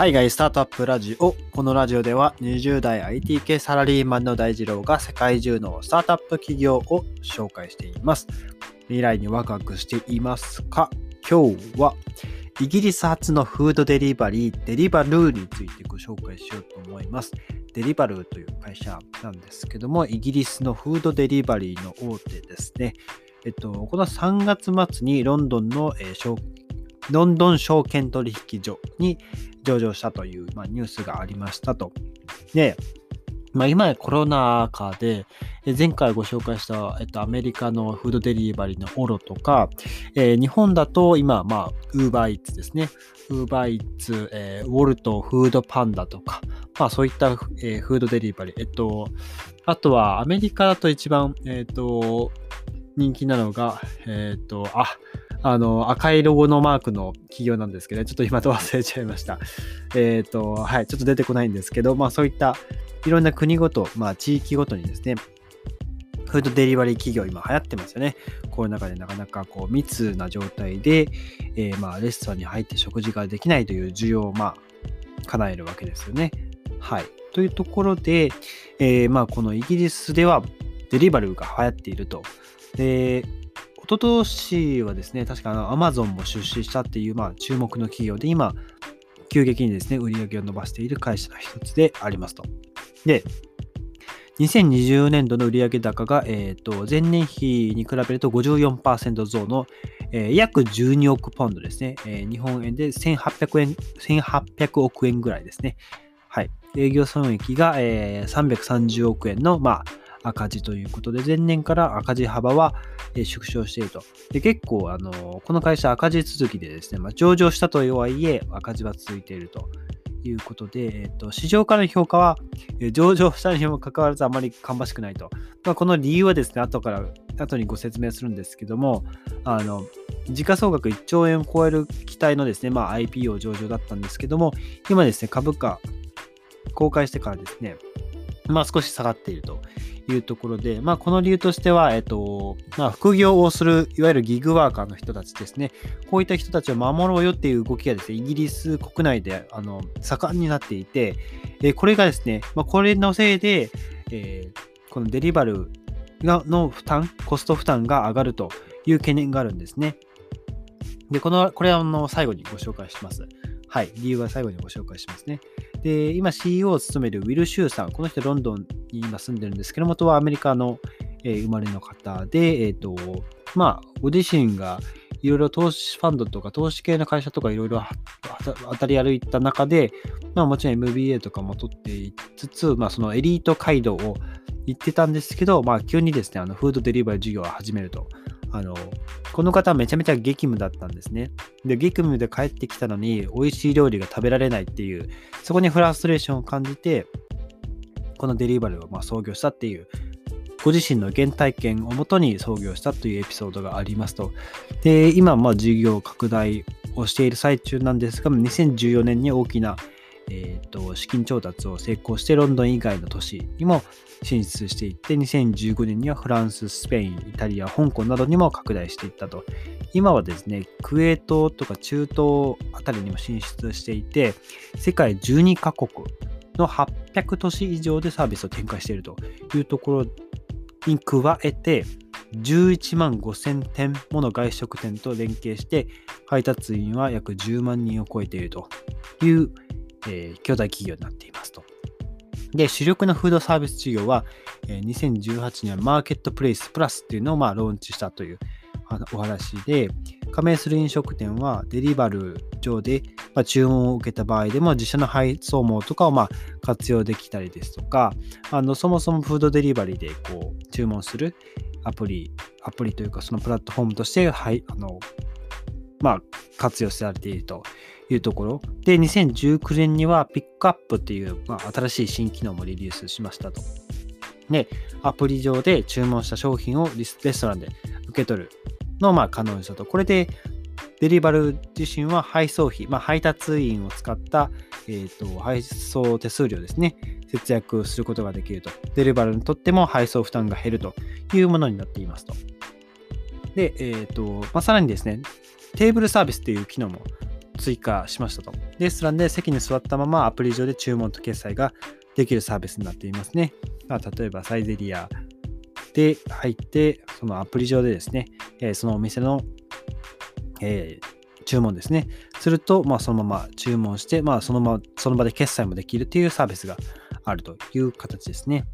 海外スタートアップラジオ。このラジオでは20代 IT 系サラリーマンの大二郎が世界中のスタートアップ企業を紹介しています。未来にワクワクしていますか？今日はイギリス発のフードデリバリー、デリバルーについてご紹介しようと思います。デリバルーという会社なんですけども、イギリスのフードデリバリーの大手ですね。えっと、この3月末にロンドンの、えー、ロンドン証券取引所に上場したという、まあ、ニュースがありましたと。で、まあ、今コロナ禍で、前回ご紹介した、えっと、アメリカのフードデリバリーのオロとか、えー、日本だと今、まあ、ウーバーイーツですね。ウーバーイーツ、えー、ウォルト、フードパンダとか、まあそういった、えー、フードデリバリー。えっと、あとはアメリカだと一番、えっと、人気なのが、えっと、あ、あの、赤いロゴのマークの企業なんですけど、ちょっと今と忘れちゃいました。えっ、ー、と、はい、ちょっと出てこないんですけど、まあそういったいろんな国ごと、まあ地域ごとにですね、フードデリバリー企業今流行ってますよね。コロナ禍でなかなかこう密な状態で、えー、まあレストランに入って食事ができないという需要をまあ叶えるわけですよね。はい。というところで、えー、まあこのイギリスではデリバルが流行っていると。で、一昨年はですね、確かアマゾンも出資したっていう、まあ、注目の企業で、今、急激にですね、売り上げを伸ばしている会社の一つでありますと。で、2020年度の売上高が、えーと、前年比に比べると54%増の、えー、約12億ポンドですね、えー、日本円で1800円、1800億円ぐらいですね。はい。営業損益が、えー、330億円の、まあ、赤字ということで、前年から赤字幅は縮小していると。で結構、あのこの会社赤字続きでですね、まあ、上場したとはいえ赤字は続いているということで、えっと、市場からの評価は、上場したにもかかわらずあまり芳しくないと。まあ、この理由はですね、後から、後にご説明するんですけども、あの、時価総額1兆円を超える期待のですね、まあ、IPO 上場だったんですけども、今ですね、株価公開してからですね、まあ少し下がっているというところで、まあ、この理由としては、えっと、まあ、副業をする、いわゆるギグワーカーの人たちですね、こういった人たちを守ろうよっていう動きがですね、イギリス国内であの盛んになっていて、えこれがですね、まあ、これのせいで、えー、このデリバルがの負担、コスト負担が上がるという懸念があるんですね。で、この、これはあの最後にご紹介します。はい、理由は最後にご紹介しますね。で、今 CEO を務めるウィル・シューさん、この人ロンドンに今住んでるんですけど、元はアメリカの、えー、生まれの方で、えっ、ー、と、まあ、ご自身がいろいろ投資ファンドとか投資系の会社とかいろいろ当たり歩いた中で、まあもちろん MBA とかも取っていつつ、まあそのエリート街道を行ってたんですけど、まあ急にですね、あのフードデリバリー事業を始めると。あの、この方めちゃめちゃ激務だったんですね。で、激務で帰ってきたのに美味しい料理が食べられないっていう、そこにフラストレーションを感じて、このデリバリーをま創業したっていう、ご自身の原体験をもとに創業したというエピソードがありますと。で、今、まあ事業拡大をしている最中なんですが、2014年に大きなえーと、資金調達を成功してロンドン以外の都市にも進出していって2015年にはフランス、スペイン、イタリア、香港などにも拡大していったと。今はですね、クウェートとか中東あたりにも進出していて世界12カ国の800都市以上でサービスを展開しているというところに加えて11万5000店もの外食店と連携して配達員は約10万人を超えているというえー、巨大企業になっていますと。で、主力のフードサービス事業は、えー、2018年マーケットプレイスプラスっていうのをまあローンチしたというお話で、加盟する飲食店はデリバル上で、まあ、注文を受けた場合でも自社の配送網とかをまあ活用できたりですとか、あのそもそもフードデリバリーでこう注文するアプリ、アプリというかそのプラットフォームとして、はい、あのまあ、活用されているというところ。で、2019年にはピックアップっていう、まあ、新しい新機能もリリースしましたと。で、アプリ上で注文した商品をレストランで受け取るのをまあ可能にしたと。これで、デリバル自身は配送費、まあ、配達員を使った、えーと、配送手数料ですね、節約することができると。デリバルにとっても配送負担が減るというものになっていますと。で、えーとまあ、さらにですね、テーブルサービスっていう機能も追加しましたと。レストランで席に座ったままアプリ上で注文と決済ができるサービスになっていますね。まあ、例えばサイゼリアで入って、そのアプリ上でですね、えー、そのお店の、えー、注文ですね。すると、まあ、そのまま注文して、まあ、そのまま、その場で決済もできるというサービスがあるという形ですね。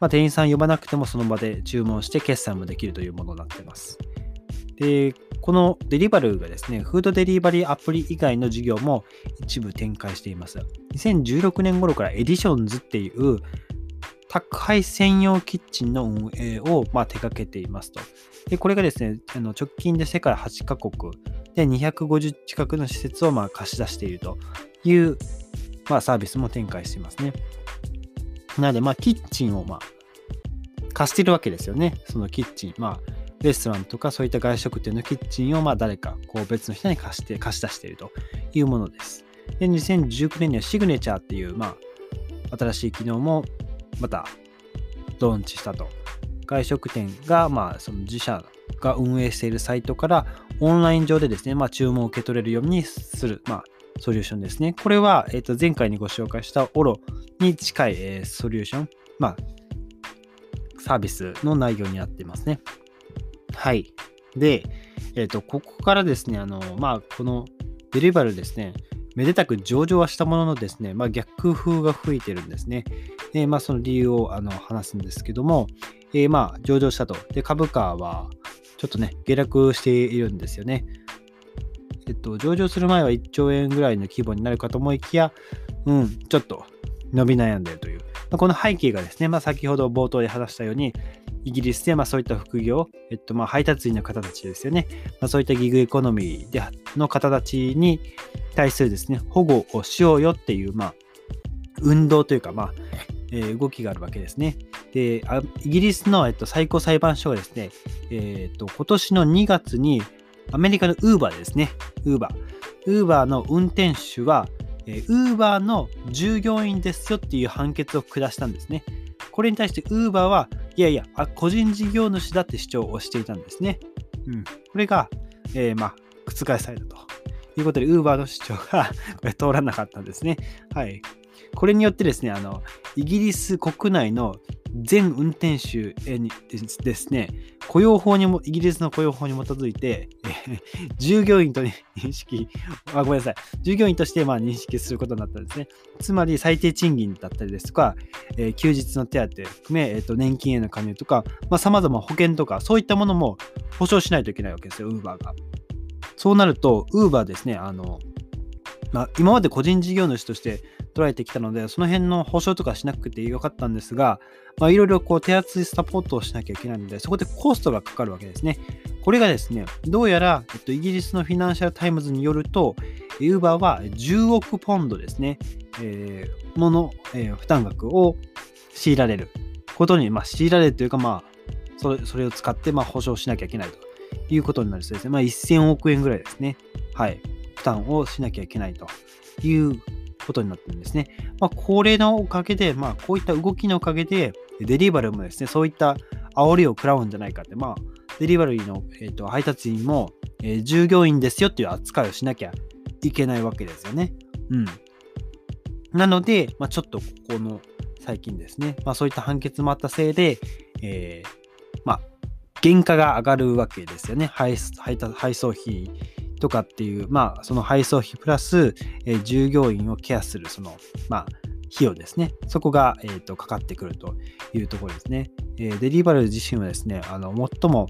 まあ、店員さん呼ばなくてもその場で注文して決済もできるというものになっています。で、この Deliveroo がですね、フードデリバリーアプリ以外の事業も一部展開しています。2016年頃から Editions っていう宅配専用キッチンの運営をま手掛けていますと。で、これがですね、あの直近で世界8カ国で250近くの施設をま貸し出しているというまあサービスも展開していますね。なので、ま、キッチンをま貸してるわけですよね。そのキッチン。まあ、レストランとかそういった外食店のキッチンをまあ誰かこう別の人に貸して貸し出しているというものです。で、2019年にはシグネチャーっていう、まあ、新しい機能もまたローンチしたと。外食店が、まあ、その自社が運営しているサイトからオンライン上でですね、まあ、注文を受け取れるようにする、まあ、ソリューションですね。これは、えー、と前回にご紹介したオロに近い、えー、ソリューション、まあ、サービスの内容になっていますね。はい。で、えっ、ー、と、ここからですね、あの、まあ、このデリバルですね、めでたく上場はしたもののですね、まあ、逆風が吹いてるんですね。で、まあ、その理由をあの話すんですけども、えー、まあ、上場したと。で、株価はちょっとね、下落しているんですよね。えっと、上場する前は1兆円ぐらいの規模になるかと思いきや、うん、ちょっと伸び悩んでいるという。まあ、この背景がですね、まあ、先ほど冒頭で話したように、イギリスでまあそういった副業、えっと、まあ配達員の方たちですよね、まあ、そういったギグエコノミーでの方たちに対するですね、保護をしようよっていう、まあ、運動というか、まあ、えー、動きがあるわけですね。で、イギリスの、えっと、最高裁判所がですね、えっと、今年の2月にアメリカのウーバーですね、ウーバー。ウーバーの運転手は、ウーバーの従業員ですよっていう判決を下したんですね。これに対してウーバーは、いやいや、個人事業主だって主張をしていたんですね。うん。これが、えー、まあ、覆されたということで、ウーバーの主張が これ通らなかったんですね。はい。これによってですね、あの、イギリス国内の全運転手にですね、雇用法にも、イギリスの雇用法に基づいて、従業員と、認識 あ、ごめんなさい、従業員としてまあ認識することになったんですね。つまり最低賃金だったりですとか、えー、休日の手当含め、えーと、年金への加入とか、さまざ、ま保険とか、そういったものも保証しないといけないわけですよ、ウーバーが。そうなると、ウーバーですね、あの、まあ、今まで個人事業主として捉えてきたので、その辺の保証とかしなくてよかったんですが、いろいろ手厚いサポートをしなきゃいけないので、そこでコストがかかるわけですね。これがですね、どうやら、えっと、イギリスのフィナンシャルタイムズによると、ウーバーは10億ポンドですね、えー、もの、えー、負担額を強いられることに、まあ、強いられるというか、まあ、それそれを使って、まあ、保証しなきゃいけないということになるそうですね。まあ、1000億円ぐらいですね。はい。負担をしなきゃいけないということになってるんですね。まあ、これのおかげで、まあ、こういった動きのおかげで、デリバルもですね、そういった煽りを食らうんじゃないかって、まあ、デリバリーの、えーと、配達員も、えー、従業員ですよっていう扱いをしなきゃいけないわけですよね。うん。なので、まあ、ちょっとここの最近ですね、まあ、そういった判決もあったせいで、えー、まあ、原価が上がるわけですよね。配配送費とかっていう、まあ、その配送費プラス、えー、従業員をケアする、その、まあ、費用ですね。そこが、えーと、かかってくるというところですね。えー、デリバル自身はですね、あの最も、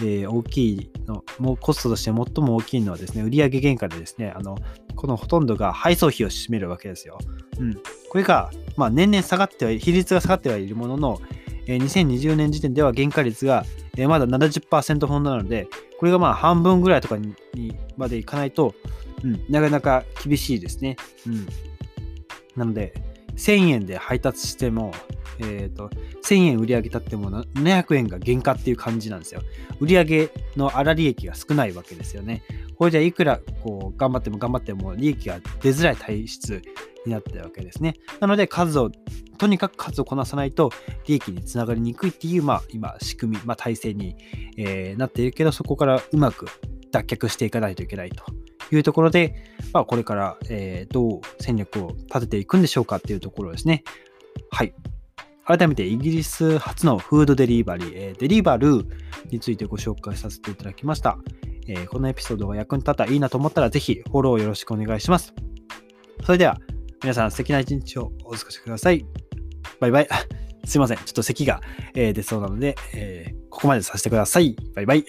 えー、大きいの、もコストとして最も大きいのはですね、売上原価でですね、あのこのほとんどが配送費を占めるわけですよ。うん。これが、まあ、年々下がっては、比率が下がってはいるものの、えー、2020年時点では原価率が、え、まだ70%ほどなので、これがまあ半分ぐらいとかにまでいかないと、うん、なかなか厳しいですね。うん。なので、1000円で配達しても、え、ー、と、1000円売り上げたっても700円が原価っていう感じなんですよ。売り上げの粗利益が少ないわけですよね。これじゃいくらこう頑張っても頑張っても利益が出づらい体質になってるわけですね。なので数を、とにかく数をこなさないと利益につながりにくいっていう、まあ今仕組み、まあ体制に、えー、なっているけど、そこからうまく脱却していかないといけないというところで、まあ、これから、えー、どう戦略を立てていくんでしょうかっていうところですね。はい。改めてイギリス初のフードデリバリー、えー、デリバルについてご紹介させていただきました。えー、このエピソードが役に立ったらいいなと思ったら、ぜひフォローよろしくお願いします。それでは、皆さん素敵な一日をお過ごしください。バイバイ。すいません。ちょっと咳が、えー、出そうなので、え、ここまでさせてください。バイバイ。